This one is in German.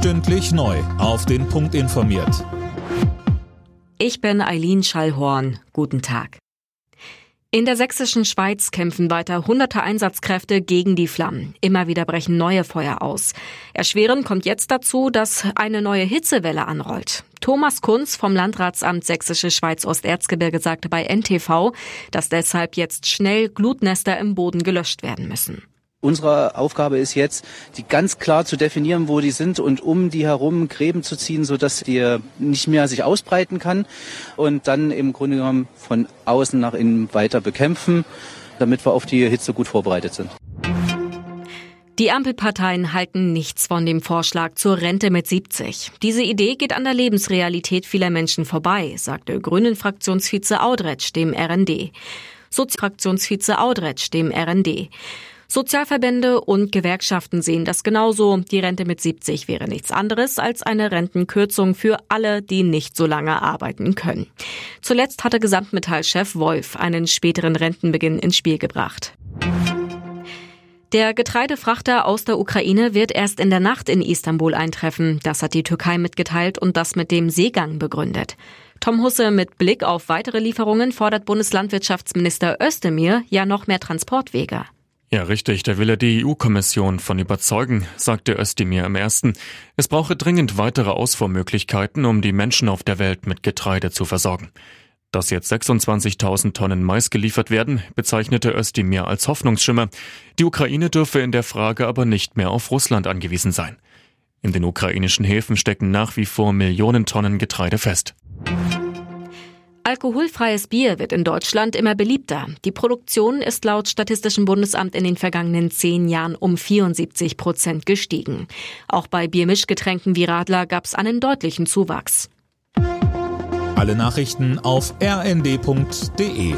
Stündlich neu auf den Punkt informiert. Ich bin Eileen Schallhorn. Guten Tag. In der sächsischen Schweiz kämpfen weiter hunderte Einsatzkräfte gegen die Flammen. Immer wieder brechen neue Feuer aus. Erschwerend kommt jetzt dazu, dass eine neue Hitzewelle anrollt. Thomas Kunz vom Landratsamt Sächsische Schweiz Osterzgebirge sagte bei NTV, dass deshalb jetzt schnell Glutnester im Boden gelöscht werden müssen. Unsere Aufgabe ist jetzt, die ganz klar zu definieren, wo die sind und um die herum Gräben zu ziehen, sodass die nicht mehr sich ausbreiten kann und dann im Grunde genommen von außen nach innen weiter bekämpfen, damit wir auf die Hitze gut vorbereitet sind. Die Ampelparteien halten nichts von dem Vorschlag zur Rente mit 70. Diese Idee geht an der Lebensrealität vieler Menschen vorbei, sagte Grünen-Fraktionsvize Audretsch dem RND. Sozi-Fraktionsvize Audretsch dem RND. Sozialverbände und Gewerkschaften sehen das genauso. Die Rente mit 70 wäre nichts anderes als eine Rentenkürzung für alle, die nicht so lange arbeiten können. Zuletzt hatte Gesamtmetallchef Wolf einen späteren Rentenbeginn ins Spiel gebracht. Der Getreidefrachter aus der Ukraine wird erst in der Nacht in Istanbul eintreffen. Das hat die Türkei mitgeteilt und das mit dem Seegang begründet. Tom Husse mit Blick auf weitere Lieferungen fordert Bundeslandwirtschaftsminister Özdemir ja noch mehr Transportwege. Ja, richtig, da will er die EU-Kommission von überzeugen, sagte Özdemir im ersten. Es brauche dringend weitere Ausfuhrmöglichkeiten, um die Menschen auf der Welt mit Getreide zu versorgen. Dass jetzt 26.000 Tonnen Mais geliefert werden, bezeichnete Özdemir als Hoffnungsschimmer. Die Ukraine dürfe in der Frage aber nicht mehr auf Russland angewiesen sein. In den ukrainischen Häfen stecken nach wie vor Millionen Tonnen Getreide fest. Alkoholfreies Bier wird in Deutschland immer beliebter. Die Produktion ist laut Statistischem Bundesamt in den vergangenen zehn Jahren um 74 Prozent gestiegen. Auch bei Biermischgetränken wie Radler gab es einen deutlichen Zuwachs. Alle Nachrichten auf rnd.de